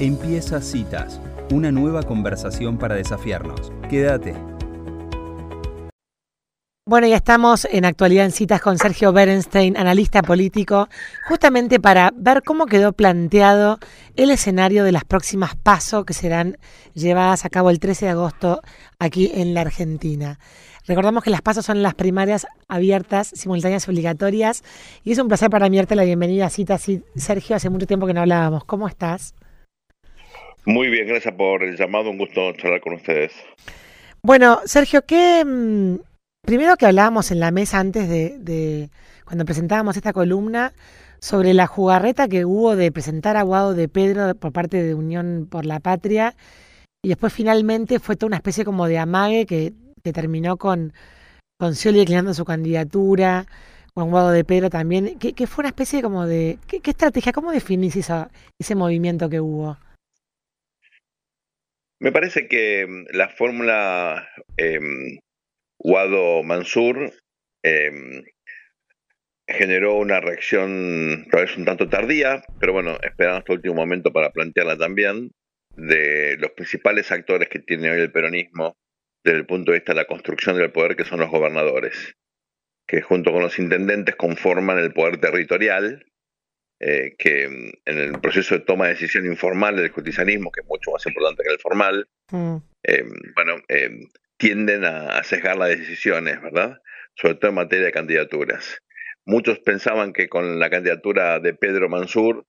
Empieza Citas, una nueva conversación para desafiarnos. Quédate. Bueno, ya estamos en actualidad en citas con Sergio Berenstein, analista político, justamente para ver cómo quedó planteado el escenario de las próximas pasos que serán llevadas a cabo el 13 de agosto aquí en la Argentina. Recordamos que las pasos son las primarias abiertas, simultáneas, obligatorias, y es un placer para mí darte la bienvenida a citas. Sergio, hace mucho tiempo que no hablábamos. ¿Cómo estás? Muy bien, gracias por el llamado, un gusto charlar con ustedes. Bueno, Sergio, ¿qué... Mm, primero que hablábamos en la mesa antes de, cuando presentábamos esta columna sobre la jugarreta que hubo de presentar a Guado de Pedro por parte de Unión por la Patria y después finalmente fue toda una especie como de amague que, terminó con, con Scioli declinando su candidatura, con Guado de Pedro también, que, fue una especie como de... ¿Qué, estrategia, cómo definís ese movimiento que hubo? Me parece que mm, la fórmula eh, Mansur em, generó una reacción tal vez un tanto tardía, pero bueno, esperamos hasta el último momento para plantearla también, de los principales actores que tiene hoy el peronismo desde el punto de vista de la construcción del poder, que son los gobernadores, que junto con los intendentes conforman el poder territorial eh, que mm, en el proceso de toma de decisión informal del justicianismo, que es mucho más importante que el formal, mm. eh, bueno, eh, tienden a, sesgar las decisiones, ¿verdad? Sobre todo en materia de candidaturas. Muchos pensaban que con la candidatura de Pedro Mansur,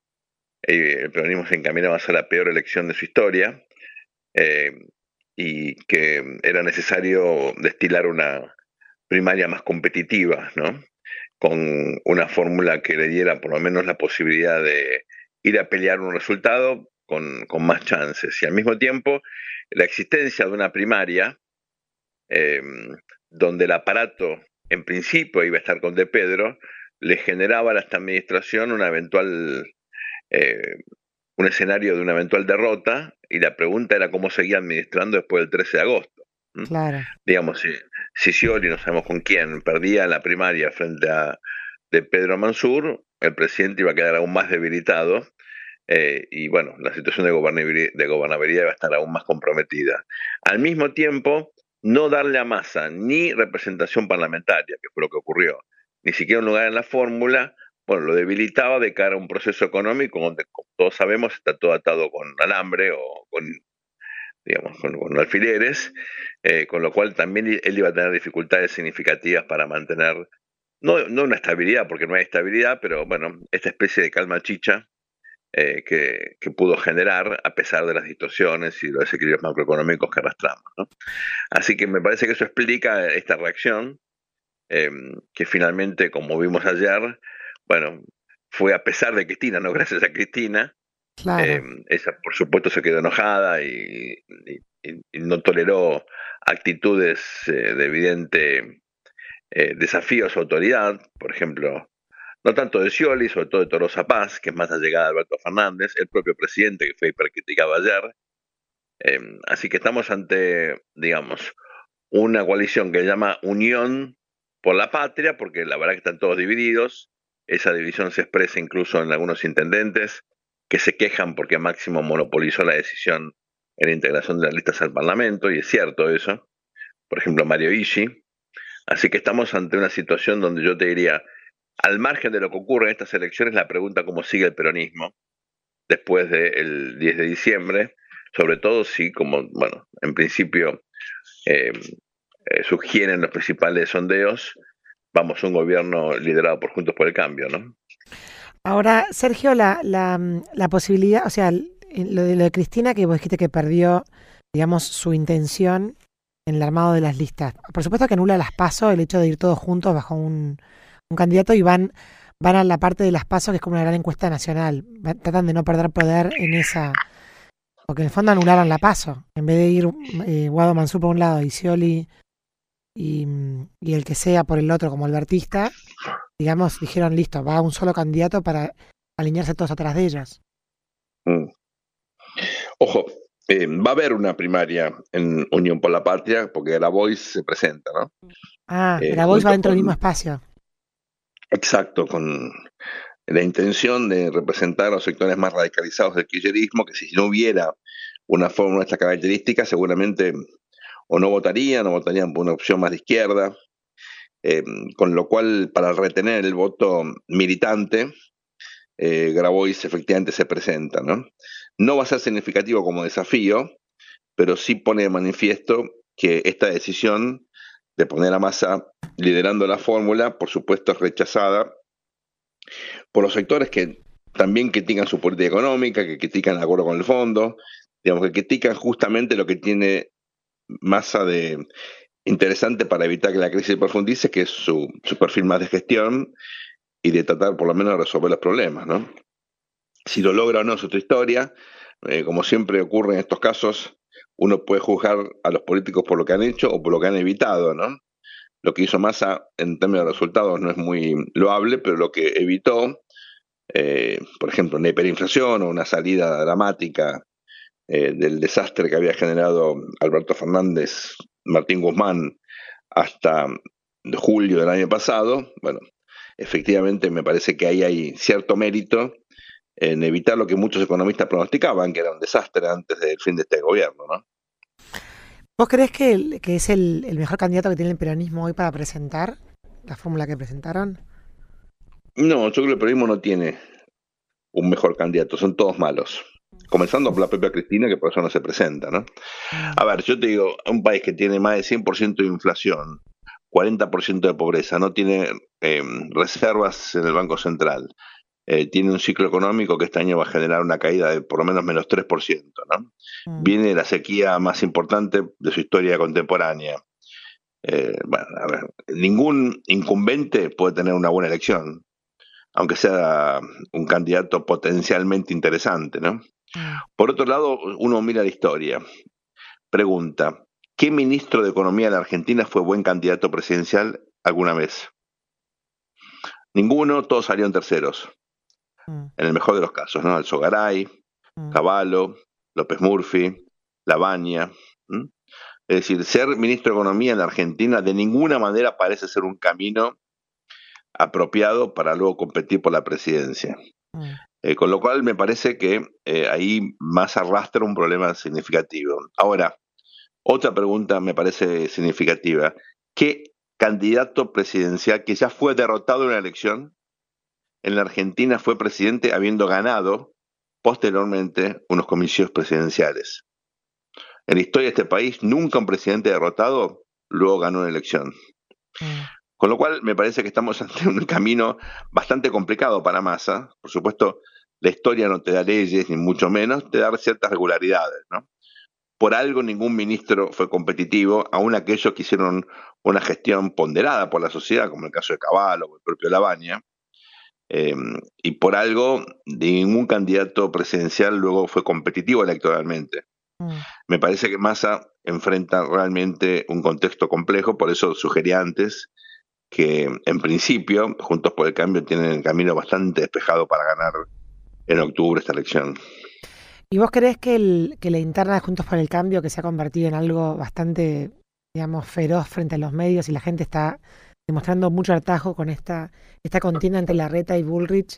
el peronismo se encaminaba a ser la peor elección de su historia y que era necesario destilar una primaria más competitiva, ¿no? Con una fórmula que le diera por lo menos la posibilidad de ir a pelear un resultado con, más chances. Y al mismo tiempo, la existencia de una primaria, em, donde el aparato en principio iba a estar con De Pedro, le generaba a esta administración una eventual, eh, un escenario de una eventual derrota, y la pregunta era cómo seguía administrando después del 13 de agosto. Claro. Digamos, si, si Scioli, no sabemos con quién, perdía la primaria frente a de Pedro Mansur, el presidente iba a quedar aún más debilitado eh, y bueno, la situación de gobernabilidad, de gobernabilidad iba a estar aún más comprometida. Al mismo tiempo, no darle a Massa ni representación parlamentaria, que fue lo que ocurrió, ni siquiera un lugar en la fórmula, bueno, lo debilitaba de cara a un proceso económico donde, como todos sabemos, está todo atado con alambre o con digamos, con, alfileres, eh, con lo cual también él iba a tener dificultades significativas para mantener, no, no una estabilidad, porque no hay estabilidad, pero bueno, esta especie de calma chicha eh, que, pudo generar a pesar de las distorsiones y los desequilibrios macroeconómicos que arrastramos. Así que me parece que eso explica esta reacción, em, que finalmente, como vimos ayer, bueno, fue a pesar de Cristina, no gracias a Cristina, Em, esa, por supuesto, se quedó enojada y, no toleró actitudes eh, de evidente eh, desafío a su autoridad, por ejemplo, no tanto de Scioli, sobre todo de Torosa Paz, que es más allegada de Alberto Fernández, el propio presidente que fue hipercriticado ayer. Em, así que estamos ante, digamos, una coalición que se llama Unión por la Patria, porque la verdad que están todos divididos. Esa división se expresa incluso en algunos intendentes que se quejan porque Máximo monopolizó la decisión en la integración de las listas al Parlamento, y es cierto eso. Por ejemplo, Mario Ishi. Así que estamos ante una situación donde yo te diría, al margen de lo que ocurre en estas elecciones, la pregunta cómo sigue el peronismo después del 10 de diciembre, sobre todo si, como, bueno, en principio eh, eh, sugieren los principales sondeos, vamos a un gobierno liderado por Juntos por el Cambio, ¿no? Ahora, Sergio, la, la, la posibilidad, o sea, lo de, lo de Cristina, que vos dijiste que perdió, digamos, su intención en el armado de las listas. Por supuesto que anula las pasos, el hecho de ir todos juntos bajo un, un candidato y van, van a la parte de las pasos, que es como una gran encuesta nacional. Tratan de no perder poder en esa. Porque en el fondo anularon la paso. En vez de ir eh, Guado Mansur por un lado y Scioli y, y el que sea por el otro como albertista, digamos, dijeron, listo, va un solo candidato para alinearse todos atrás de ellos. Mm. Ojo, eh, va a haber una primaria en Unión por la Patria, porque la Voice se presenta, ¿no? Ah, eh, la Voice va dentro del mismo espacio. Exacto, con la intención de representar a los sectores más radicalizados del kirchnerismo, que si no hubiera una fórmula de estas características, seguramente o no votarían o votarían por una opción más de izquierda, eh, con lo cual para retener el voto militante, eh, Grabois efectivamente se presenta. ¿no? no va a ser significativo como desafío, pero sí pone de manifiesto que esta decisión de poner a Massa liderando la fórmula, por supuesto, es rechazada por los sectores que también critican su política económica, que critican el acuerdo con el fondo, digamos que critican justamente lo que tiene Massa de interesante para evitar que la crisis se profundice, que es su, su perfil más de gestión y de tratar por lo menos de resolver los problemas, ¿no? Si lo logra o no es otra historia. Eh, como siempre ocurre en estos casos, uno puede juzgar a los políticos por lo que han hecho o por lo que han evitado, ¿no? Lo que hizo Massa en términos de resultados no es muy loable, pero lo que evitó, eh, por ejemplo, una hiperinflación o una salida dramática eh, del desastre que había generado Alberto Fernández, Martín Guzmán, hasta julio del año pasado, bueno, efectivamente me parece que ahí hay cierto mérito en evitar lo que muchos economistas pronosticaban, que era un desastre antes del fin de este gobierno, ¿no? ¿Vos crees que, que es el, el, mejor candidato que tiene el peronismo hoy para presentar la fórmula que presentaron? No, yo creo que el peronismo no tiene un mejor candidato, son todos malos. Comenzando por la propia Cristina, que por eso no se presenta, ¿no? A ver, yo te digo, un país que tiene más de 100% de inflación, 40% de pobreza, no tiene eh, reservas en el Banco Central, eh, tiene un ciclo económico que este año va a generar una caída de por lo menos menos 3%, ¿no? Mm. Viene la sequía más importante de su historia contemporánea. Eh, bueno, a ver, ningún incumbente puede tener una buena elección, aunque sea un candidato potencialmente interesante, ¿no? Mm. Por otro lado, uno mira la historia, pregunta, ¿qué ministro de Economía de la Argentina fue buen candidato presidencial alguna vez? Ninguno, todos salieron terceros. Mm. En el mejor de los casos, ¿no? Alzogaray, mm. Caballo, López Murphy, Labaña. Es decir, ser ministro de Economía en la Argentina de ninguna manera parece ser un camino apropiado para luego competir por la presidencia. Mm. Eh, con lo cual me parece que eh, ahí más arrastra un problema significativo. Ahora, otra pregunta me parece significativa. ¿Qué candidato presidencial que ya fue derrotado en una elección en la Argentina fue presidente habiendo ganado posteriormente unos comicios presidenciales. En la historia de este país, nunca un presidente derrotado luego ganó una elección. Mm. Con lo cual, me parece que estamos ante un camino bastante complicado para Massa. Por supuesto, la historia no te da leyes, ni mucho menos, te da ciertas regularidades. ¿no? Por algo ningún ministro fue competitivo, aun aquellos que hicieron una gestión ponderada por la sociedad, como el caso de Caballo o el propio Labaña, Em, y por algo, ningún candidato presidencial luego fue competitivo electoralmente. Mm. Me parece que Massa enfrenta realmente un contexto complejo, por eso sugería antes que en principio Juntos por el Cambio tienen el camino bastante despejado para ganar en octubre esta elección. ¿Y vos crees que, la interna de Juntos por el Cambio, que se ha convertido en algo bastante, digamos, feroz frente a los medios y la gente está demostrando mucho atajo con esta, esta contienda entre Larreta y Bullrich,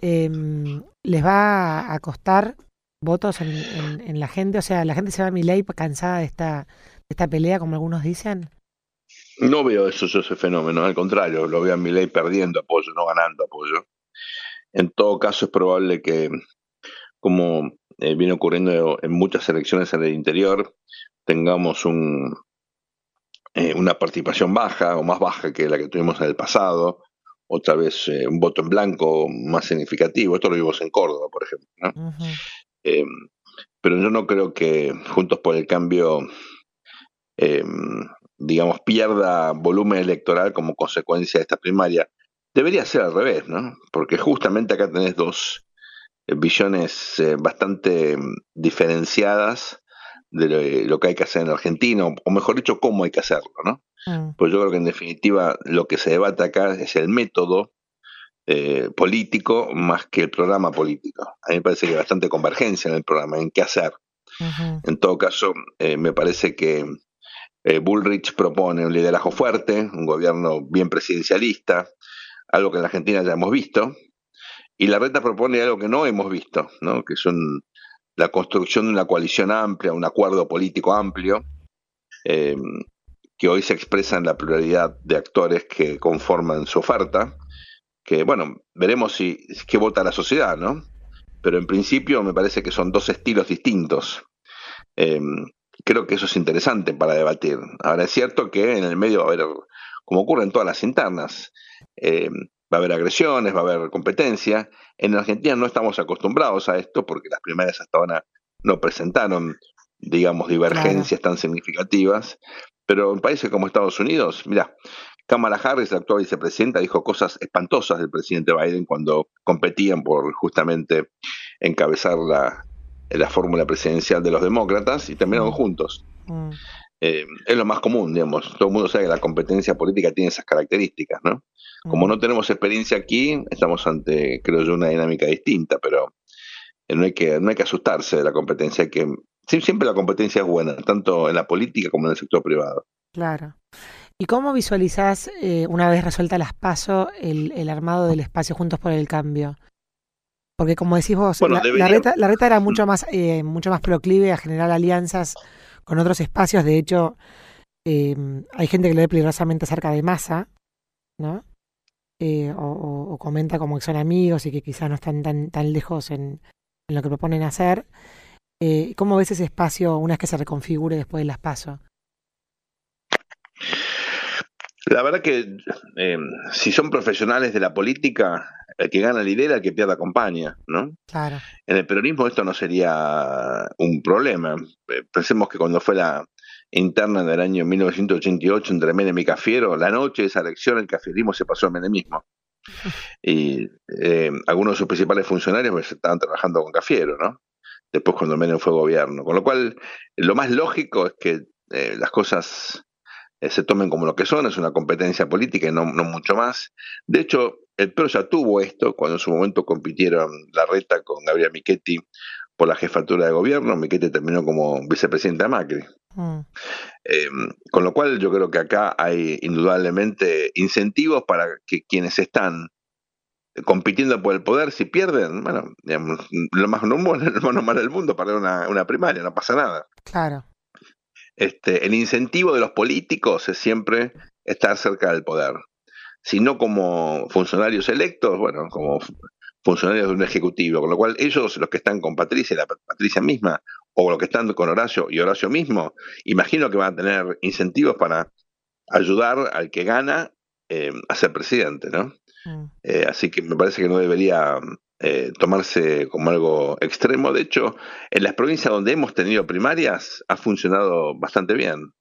em, ¿les va a costar votos en, la gente? O sea, ¿la gente se va a mi ley cansada de esta, de esta pelea, como algunos dicen? No veo eso, ese fenómeno, al contrario, lo veo a mi ley perdiendo apoyo, no ganando apoyo. En todo caso, es probable que, como eh, viene ocurriendo en muchas elecciones en el interior, tengamos un, eh, una participación baja o más baja que la que tuvimos en el pasado, otra vez eh, un voto en blanco más significativo. Esto lo vimos en Córdoba, por ejemplo. Eh, pero yo no creo que Juntos por el Cambio, digamos, pierda volumen electoral como consecuencia de esta primaria. Debería ser al revés, ¿no? Porque justamente acá tenés dos visiones bastante mm, diferenciadas de lo que hay que hacer en Argentina, o mejor dicho, cómo hay que hacerlo, ¿no? Mm. Pues yo creo que en definitiva lo que se debate acá es el método eh, político más que el programa político. A mí me parece que hay bastante convergencia en el programa, en qué hacer. En todo caso, eh, me parece que eh, Bullrich propone un liderazgo fuerte, un gobierno bien presidencialista, algo que en la Argentina ya hemos visto, y la reta propone algo que no hemos visto, ¿no? que es la construcción de una coalición amplia, un acuerdo político amplio, eh, que hoy se expresa en la pluralidad de actores que conforman su oferta, que bueno, veremos si qué vota la sociedad, ¿no? Pero en principio me parece que son dos estilos distintos. Eh, creo que eso es interesante para debatir. Ahora es cierto que en el medio va a haber, como ocurre en todas las internas, eh, va a haber agresiones, va a haber competencia. En Argentina no estamos acostumbrados a esto porque las primeras hasta ahora no presentaron, digamos, divergencias tan significativas. Pero en países como Estados Unidos, mira, Kamala Harris, la actual vicepresidenta, dijo cosas espantosas del presidente Biden cuando competían por justamente encabezar la, la fórmula presidencial de los demócratas y terminaron mm. juntos. Mm. Eh, es lo más común, digamos. Todo el mundo sabe que la competencia política tiene esas características, ¿no? Como no tenemos experiencia aquí, estamos ante, creo yo, una dinámica distinta, pero eh, no hay que, no hay que asustarse de la competencia, que siempre la competencia es buena, tanto en la política como en el sector privado. Claro. ¿Y cómo visualizás, eh, una vez resuelta las pasos, el, el, armado del espacio Juntos por el Cambio? Porque como decís vos, la, reta, la, reta, era mucho más, eh, mucho más proclive a generar alianzas con otros espacios. De hecho, eh, hay gente que lo ve peligrosamente cerca de masa, ¿no? Eh, o, comenta como que son amigos y que quizás no están tan, tan lejos en, lo que proponen hacer. Eh, ¿Cómo ves ese espacio una vez que se reconfigure después de las pasos? La verdad que eh, si son profesionales de la política, el que gana lidera, el que pierde acompaña, ¿no? Claro. En el peronismo esto no sería un problema. Pensemos que cuando fue la, interna del año 1988 entre Menem y Cafiero, la noche de esa elección el cafierismo se pasó al menemismo. Y eh, algunos de sus principales funcionarios pues, estaban trabajando con Cafiero, ¿no? Después cuando Menem fue gobierno. Con lo cual, lo más lógico es que eh, las cosas eh, se tomen como lo que son, es una competencia política y no, no mucho más. De hecho, el PRO ya tuvo esto cuando en su momento compitieron la reta con Gabriel Michetti por la jefatura de gobierno. Miquete terminó como vicepresidente de Macri. Mm. Em, con lo cual yo creo que acá hay indudablemente incentivos para que quienes están compitiendo por el poder, si pierden, bueno, lo más normal, lo más normal del mundo, perder una, una primaria, no pasa nada. Claro. Este, el incentivo de los políticos es siempre estar cerca del poder. Si no como funcionarios electos, bueno, como funcionarios de un ejecutivo, con lo cual ellos, los que están con Patricia, la Patricia misma, o los que están con Horacio y Horacio mismo, imagino que van a tener incentivos para ayudar al que gana eh, a ser presidente, ¿no? Mm. Eh, así que me parece que no debería eh, tomarse como algo extremo. De hecho, en las provincias donde hemos tenido primarias ha funcionado bastante bien.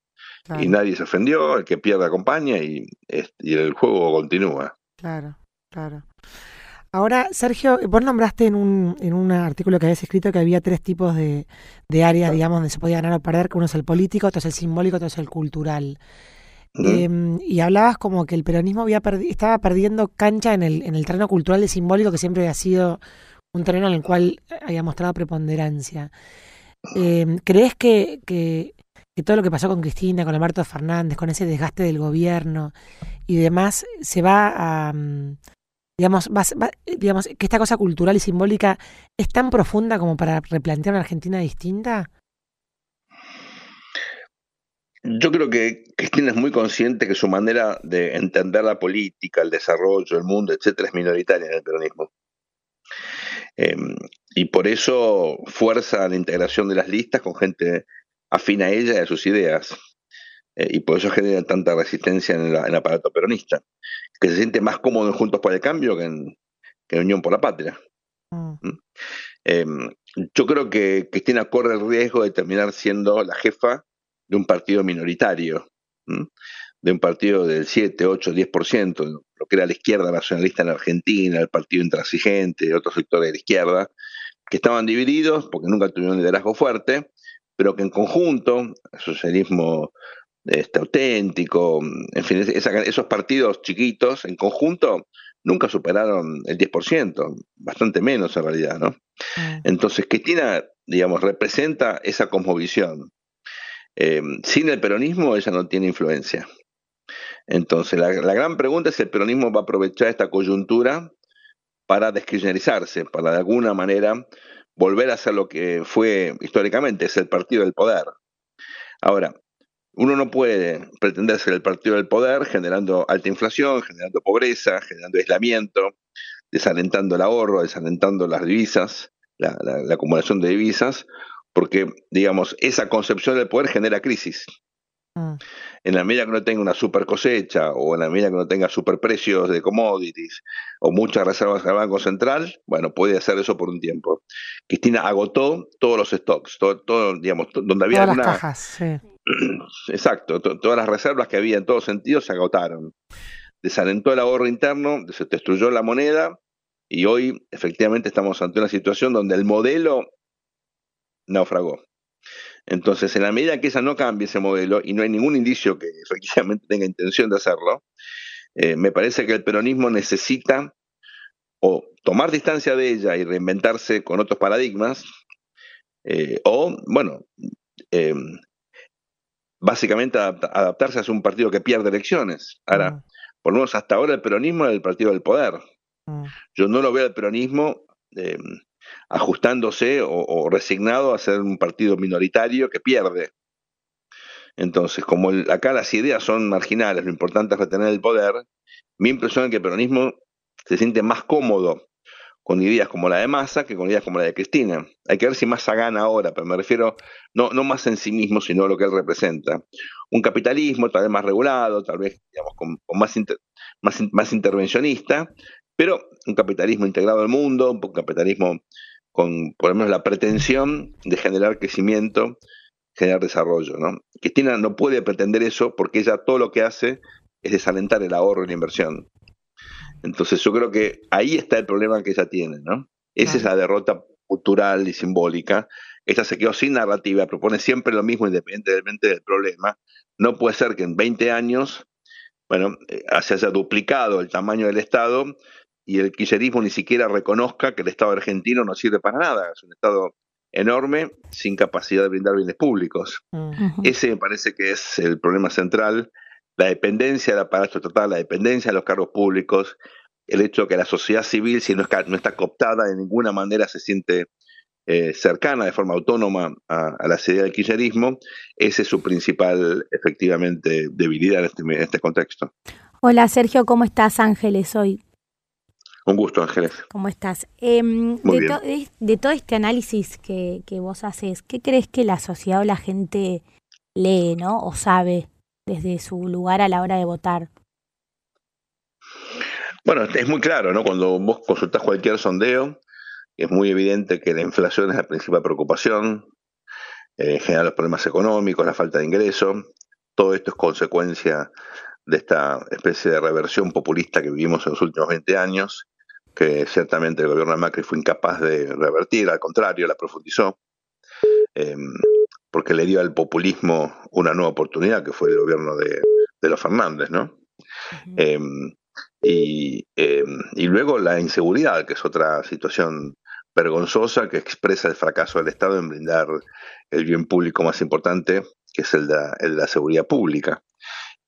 Y nadie se ofendió, el que pierde acompaña y, y el juego continúa. Claro, claro. Ahora, Sergio, vos nombraste en un, en un artículo que habías escrito que había tres tipos de, de áreas, digamos, donde se podía ganar o perder, que uno es el político, otro es el simbólico, otro es el cultural. Em, y hablabas como que el peronismo estaba perdiendo cancha en el, en el terreno cultural y simbólico, que siempre había sido un terreno en el cual había mostrado preponderancia. Em, ¿Crees que, todo lo que pasó con Cristina, con Alberto Fernández, con ese desgaste del gobierno y demás, se va a, mm, digamos, digamos, que esta cosa cultural y simbólica es tan profunda como para replantear una Argentina distinta? Yo creo que Cristina es muy consciente que su manera de entender la política, el desarrollo, el mundo, etcétera, es minoritaria en el peronismo. Em, y por eso fuerza la integración de las listas con gente afín a ella y a sus ideas. Eh, y por eso genera tanta resistencia en, el aparato peronista, que se siente más cómodo en Juntos por el Cambio que en, Unión por la Patria. Mm. ¿Mm? Em, yo creo que Cristina corre el riesgo de terminar siendo la jefa de un partido minoritario, de un partido del 7, 8, 10%, lo que era la izquierda nacionalista en Argentina, el partido intransigente, otros sectores de la izquierda, que estaban divididos porque nunca tuvieron un liderazgo fuerte, pero que en conjunto, el socialismo este, auténtico, en fin, esos partidos chiquitos en conjunto nunca superaron el 10%, bastante menos en realidad, ¿no? Entonces, Cristina, digamos, representa esa cosmovisión. Eh, sin el peronismo ella no tiene influencia. Entonces, la, gran pregunta es si el peronismo va a aprovechar esta coyuntura para deskirchnerizarse, para de alguna manera volver a ser lo que fue históricamente, es el partido del poder. Ahora, uno no puede pretender ser el partido del poder generando alta inflación, generando pobreza, generando aislamiento, desalentando el ahorro, desalentando las divisas, la, acumulación de divisas, porque, digamos, esa concepción del poder genera crisis. Mm. En la medida que no tenga una super cosecha o en la medida que no tenga super precios de commodities o muchas reservas del Banco Central, bueno, puede hacer eso por un tiempo. Cristina agotó todos los stocks, todo, digamos, donde había Todas las cajas, sí. Exacto, todas las reservas que había en todos sentidos se agotaron. Desalentó el ahorro interno, se destruyó la moneda y hoy efectivamente estamos ante una situación donde el modelo naufragó. Entonces, en la medida que esa no cambie ese modelo, y no hay ningún indicio que efectivamente tenga intención de hacerlo, eh, me parece que el peronismo necesita o tomar distancia de ella y reinventarse con otros paradigmas, eh, o, bueno, eh, básicamente adaptarse a un partido que pierde elecciones. Ahora, mm. por lo menos hasta ahora el peronismo es el partido del poder. Mm. Yo no lo veo al peronismo eh, ajustándose o, resignado a ser un partido minoritario que pierde. Entonces, como acá las ideas son marginales, lo importante es retener el poder, mi impresión es que el peronismo se siente más cómodo con ideas como la de Massa que con ideas como la de Cristina. Hay que ver si Massa gana ahora, pero me refiero no, no más en sí mismo, sino a lo que él representa. Un capitalismo tal vez más regulado, tal vez digamos, con, más, más, más intervencionista, pero un capitalismo integrado al mundo, un capitalismo con por lo menos la pretensión de generar crecimiento, generar desarrollo. ¿no? Cristina no puede pretender eso porque ella todo lo que hace es desalentar el ahorro y la inversión. Entonces yo creo que ahí está el problema que ella tiene, ¿no? Esa es la derrota cultural y simbólica. Ella se quedó sin narrativa, propone siempre lo mismo independientemente del problema. No puede ser que en 20 años, bueno, eh, se haya duplicado el tamaño del Estado y el kirchnerismo ni siquiera reconozca que el Estado argentino no sirve para nada. Es un Estado enorme sin capacidad de brindar bienes públicos. Ese me parece que es el problema central la dependencia del aparato estatal, la dependencia de los cargos públicos, el hecho de que la sociedad civil, si no, está cooptada de ninguna manera, se siente eh, cercana de forma autónoma a, la ideas del kirchnerismo, ese es su principal, efectivamente, debilidad en este, este contexto. Hola Sergio, ¿cómo estás? Ángeles hoy. Un gusto, Ángeles. ¿Cómo estás? Em, de, de, todo este análisis que, que vos haces, ¿qué crees que la sociedad o la gente lee, ¿no? O sabe desde su lugar a la hora de votar? Bueno, es muy claro, ¿no? Cuando vos consultás cualquier sondeo, es muy evidente que la inflación es la principal preocupación, eh, en general los problemas económicos, la falta de ingresos, todo esto es consecuencia de esta especie de reversión populista que vivimos en los últimos 20 años, que ciertamente el gobierno de Macri fue incapaz de revertir, al contrario, la profundizó. Em, porque le dio al populismo una nueva oportunidad, que fue el gobierno de, los Fernández, ¿no? Em, y, em, y, luego la inseguridad, que es otra situación vergonzosa que expresa el fracaso del Estado en brindar el bien público más importante, que es el de, la seguridad pública.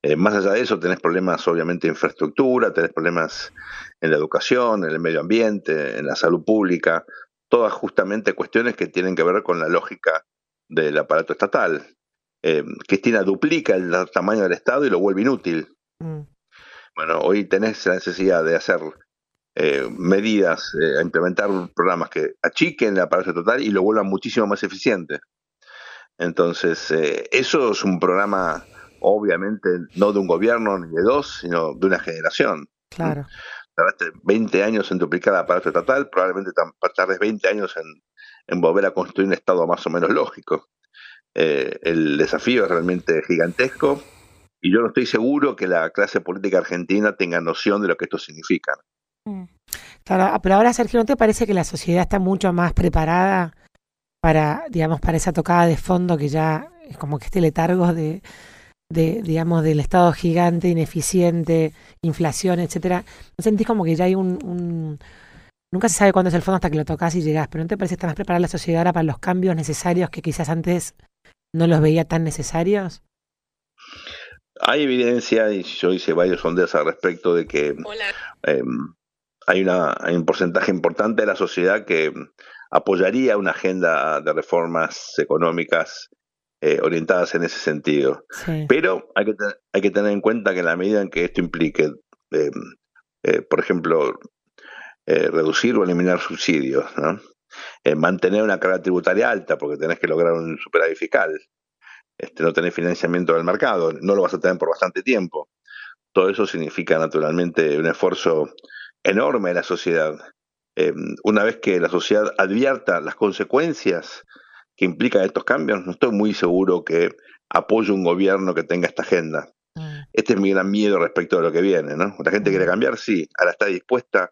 Eh, más allá de eso, tenés problemas obviamente de infraestructura, tenés problemas en la educación, en el medio ambiente, en la salud pública, todas justamente cuestiones que tienen que ver con la lógica del aparato estatal. Eh, Cristina duplica el tamaño del Estado y lo vuelve inútil. Mm. Bueno, hoy tenés la necesidad de hacer eh, medidas, eh, a implementar programas que achiquen el aparato estatal y lo vuelvan muchísimo más eficiente. Entonces, eso es un programa, obviamente, no de un gobierno ni de dos, sino de una generación. Claro. Tardaste 20 años en duplicar el aparato estatal, probablemente tardes 20 años en en volver a construir un Estado más o menos lógico. Eh, el desafío es realmente gigantesco y yo no estoy seguro que la clase política argentina tenga noción de lo que esto significa. Mm. Claro, pero ahora Sergio, ¿no te parece que la sociedad está mucho más preparada para, digamos, para esa tocada de fondo que ya es como que este letargo de, de, digamos, del Estado gigante, ineficiente, inflación, etcétera? ¿No sentís como que ya hay un Nunca se sabe cuándo es el fondo hasta que lo tocas y llegas, pero ¿no te parece que está más preparada la sociedad ahora para los cambios necesarios que quizás antes no los veía tan necesarios? Hay evidencia, y yo hice varios sondeos al respecto, de que em, hay, una, hay un porcentaje importante de la sociedad que apoyaría una agenda de reformas económicas eh, orientadas en ese sentido. Pero hay que, hay que tener en cuenta que en la medida en que esto implique, eh, eh, por ejemplo, reducir o eliminar subsidios, ¿no? mantener una carga tributaria alta, porque tenés que lograr un superávit fiscal, este, no tener financiamiento del mercado, no lo vas a tener por bastante tiempo. Todo eso significa naturalmente un esfuerzo enorme de la sociedad. una vez que la sociedad advierta las consecuencias que implica estos cambios, no estoy muy seguro que apoye un gobierno que tenga esta agenda. Mm. Este es mi gran miedo respecto de lo que viene, ¿no? La gente quiere mm. cambiar, sí, ahora está dispuesta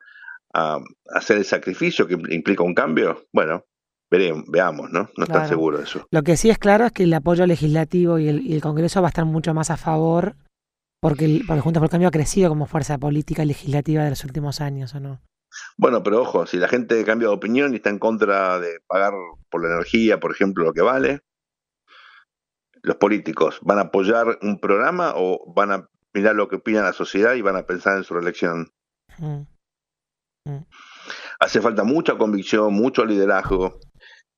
a hacer el sacrificio que implica un cambio, bueno, veremos, veamos, ¿no? No está seguro de eso. Lo que sí es claro es que el apoyo legislativo y el, Congreso va a estar mucho más a favor porque, el, porque Juntos por el Cambio ha crecido como fuerza política legislativa de los últimos años, ¿o no? Bueno, pero ojo, si la gente cambia de opinión y está en contra de pagar por la energía, por ejemplo, lo que vale, los políticos van a apoyar un programa o van a mirar lo que opina la sociedad y van a pensar en su reelección. Mm. Mm. Hace falta mucha convicción, mucho liderazgo,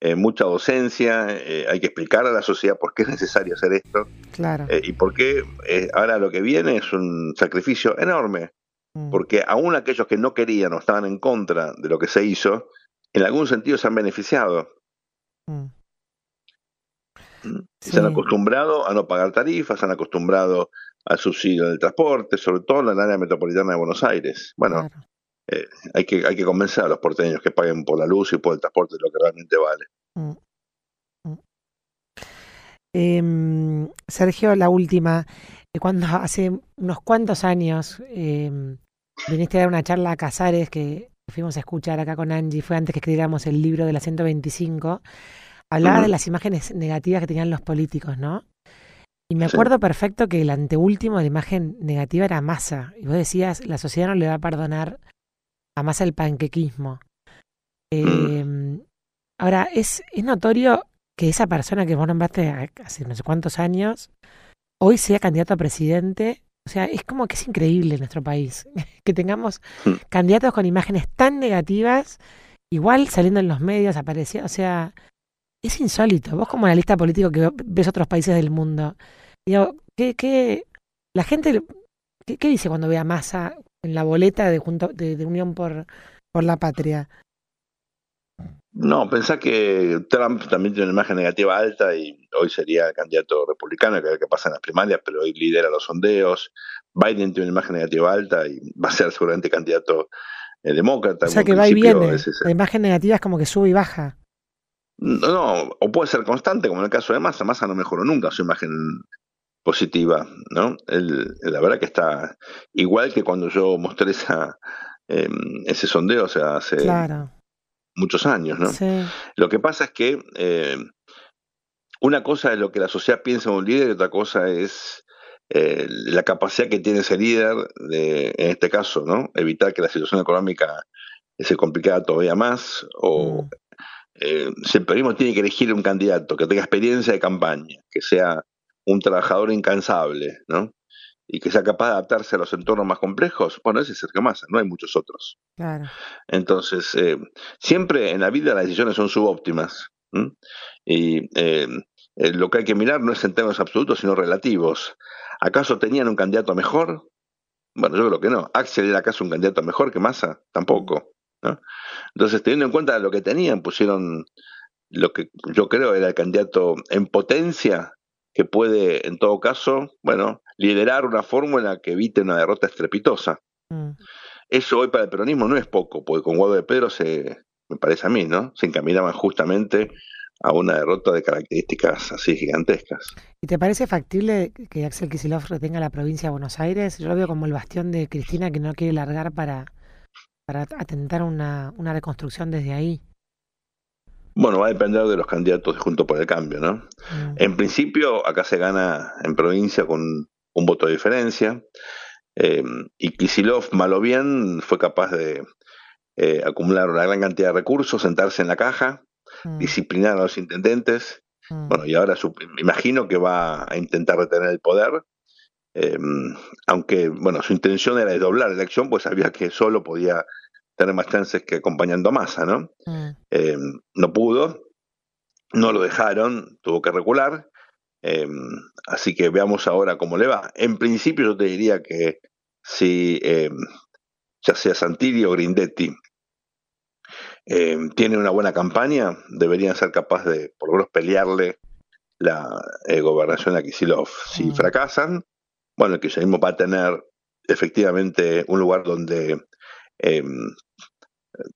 eh, mucha docencia, eh, hay que explicar a la sociedad por qué es necesario hacer esto claro. Eh, y por qué ahora lo que viene es un sacrificio enorme. Porque aún aquellos que no querían o estaban en contra de lo que se hizo, en algún sentido se han beneficiado. Mm. Mm. Se han acostumbrado a no pagar tarifas, se han acostumbrado al subsidio del transporte, sobre todo en el área metropolitana de Buenos Aires. Bueno, eh, hay, que, hay que convencer a los porteños que paguen por la luz y por el transporte lo que realmente vale. Em, Sergio, la última cuando hace unos cuantos años eh, viniste a dar una charla a Casares que fuimos a escuchar acá con Angie, fue antes que escribiéramos el libro de la 125, hablaba de las imágenes negativas que tenían los políticos, ¿no? Y me acuerdo perfecto que el anteúltimo de imagen negativa era Massa. Y vos decías, la sociedad no le va a perdonar a Massa el panquequismo. Eh, ahora, es, es notorio que esa persona que vos nombraste hace no sé cuántos años hoy sea candidato a presidente. O sea, es como que es increíble en nuestro país que tengamos hmm. candidatos con imágenes tan negativas, igual saliendo en los medios, apareciendo. O sea, es insólito. Vos como analista político que ves otros países del mundo, digo, ¿qué, qué, la gente, ¿qué, dice cuando ve a Massa en la boleta de, junto, de, Unión por, por la Patria? No, pensá que Trump también tiene una imagen negativa alta y hoy sería candidato republicano, que ver qué pasa en las primarias, pero hoy lidera los sondeos. Biden tiene una imagen negativa alta y va a ser seguramente candidato eh, demócrata. O sea que va y viene. La imagen negativa es como que sube y baja. No, no, o puede ser constante, como en el caso de Massa. Massa no mejoró nunca su imagen positiva, ¿no? la verdad que está igual que cuando yo mostré esa, em, ese sondeo, o sea, hace claro muchos años, ¿no? Lo que pasa es que eh, una cosa es lo que la sociedad piensa de un líder y otra cosa es eh, la capacidad que tiene ese líder de, en este caso, ¿no? Evitar que la situación económica se complicara todavía más o mm. eh, si el periodismo tiene que elegir un candidato que tenga experiencia de campaña, que sea un trabajador incansable, ¿no? Y que sea capaz de adaptarse a los entornos más complejos, bueno, ese es Sergio Massa, no hay muchos otros. Claro. Entonces, eh, siempre en la vida las decisiones son subóptimas. Y eh, eh, lo que hay que mirar no es en términos absolutos, sino relativos. ¿Acaso tenían un candidato mejor? Bueno, yo creo que no. ¿Axel era acaso un candidato mejor que Massa? Tampoco. Entonces, teniendo en cuenta lo que tenían, pusieron lo que yo creo era el candidato en potencia que puede, en todo caso, bueno, liderar una fórmula que evite una derrota estrepitosa. Mm. Eso hoy para el peronismo no es poco, porque con Guado de Pedro se, me parece a mí, ¿no? Se encaminaban justamente a una derrota de características así gigantescas. ¿Y te parece factible que Axel Kicillof retenga la provincia de Buenos Aires? Yo lo veo como el bastión de Cristina que no quiere largar para, para atentar una, una reconstrucción desde ahí. Bueno, va a depender de los candidatos de Junto por el Cambio, ¿no? Mm. En principio, acá se gana en provincia con un voto de diferencia. Eh, y Kisilov, mal o bien, fue capaz de eh, acumular una gran cantidad de recursos, sentarse en la caja, mm. disciplinar a los intendentes. Mm. Bueno, y ahora imagino que va a intentar retener el poder. Eh, aunque, bueno, su intención era desdoblar la elección, pues sabía que solo podía tener más chances que acompañando a Massa, ¿no? Mm. Eh, no pudo, no lo dejaron, tuvo que recular. Eh, así que veamos ahora cómo le va. En principio yo te diría que si ya sea Santilli o Grindetti tienen una buena campaña, deberían ser capaces de por lo menos pelearle la gobernación a Kisilov. Si mm. fracasan, bueno, el kirchnerismo va a tener efectivamente un lugar donde em,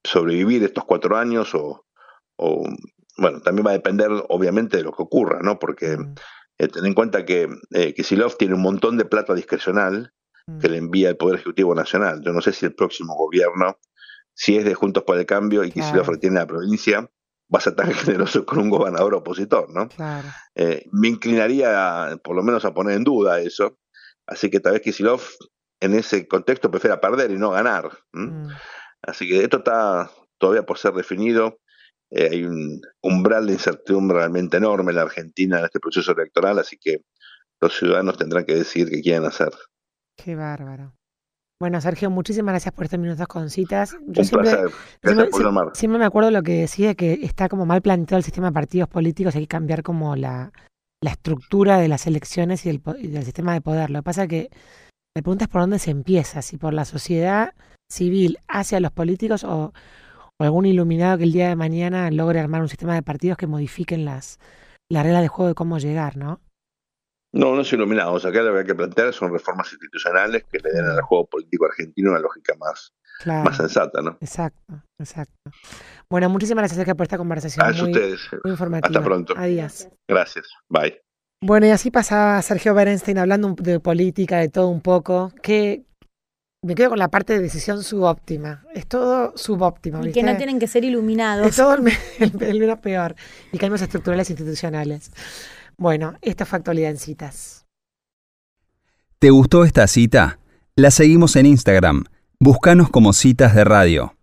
sobrevivir estos cuatro años o, bueno, también va a depender obviamente de lo que ocurra, ¿no? Porque mm. eh, ten en cuenta que eh, Kisilov tiene un montón de plata discrecional mm. que le envía el Poder Ejecutivo Nacional. Yo no sé si el próximo gobierno, si es de Juntos por el Cambio y Kisilov retiene la provincia, va a ser tan generoso con un gobernador opositor, ¿no? Claro. Eh, me inclinaría por lo menos a poner en duda eso. Así que tal vez Kisilov en ese contexto prefiera perder y no ganar. Mm. Así que esto está todavía por ser definido. Eh, hay un umbral de incertidumbre realmente enorme en la Argentina en este proceso electoral, así que los ciudadanos tendrán que decidir qué quieren hacer. Qué bárbaro. Bueno, Sergio, muchísimas gracias por estos minutos con citas. Yo Un siempre, placer. Gracias por siempre me acuerdo lo que decía, que está como mal planteado el sistema de partidos políticos, hay que cambiar como la, la estructura de las elecciones y, el, del sistema de poder. Lo que pasa es que me preguntas por dónde se empieza, si por la sociedad civil hacia los políticos o, algún iluminado que el día de mañana logre armar un sistema de partidos que modifiquen las, las reglas de juego de cómo llegar, ¿no? No, no es iluminado. O sea, acá lo que hay que plantear son reformas institucionales que le den al juego político argentino una lógica más, más sensata, ¿no? Exacto, exacto. Bueno, muchísimas gracias por esta conversación. A ustedes. Muy informativa. Hasta pronto. Adiós. Gracias. Bye. Bueno, y así pasaba Sergio Berenstein hablando de política, de todo un poco, que me quedo con la parte de decisión subóptima. Es todo subóptimo. Y que no tienen que ser iluminados. Es todo el, menos peor. Y cambios estructurales e institucionales. Bueno, esta fue actualidad en citas. ¿Te gustó esta cita? La seguimos en Instagram. Búscanos como citas de radio.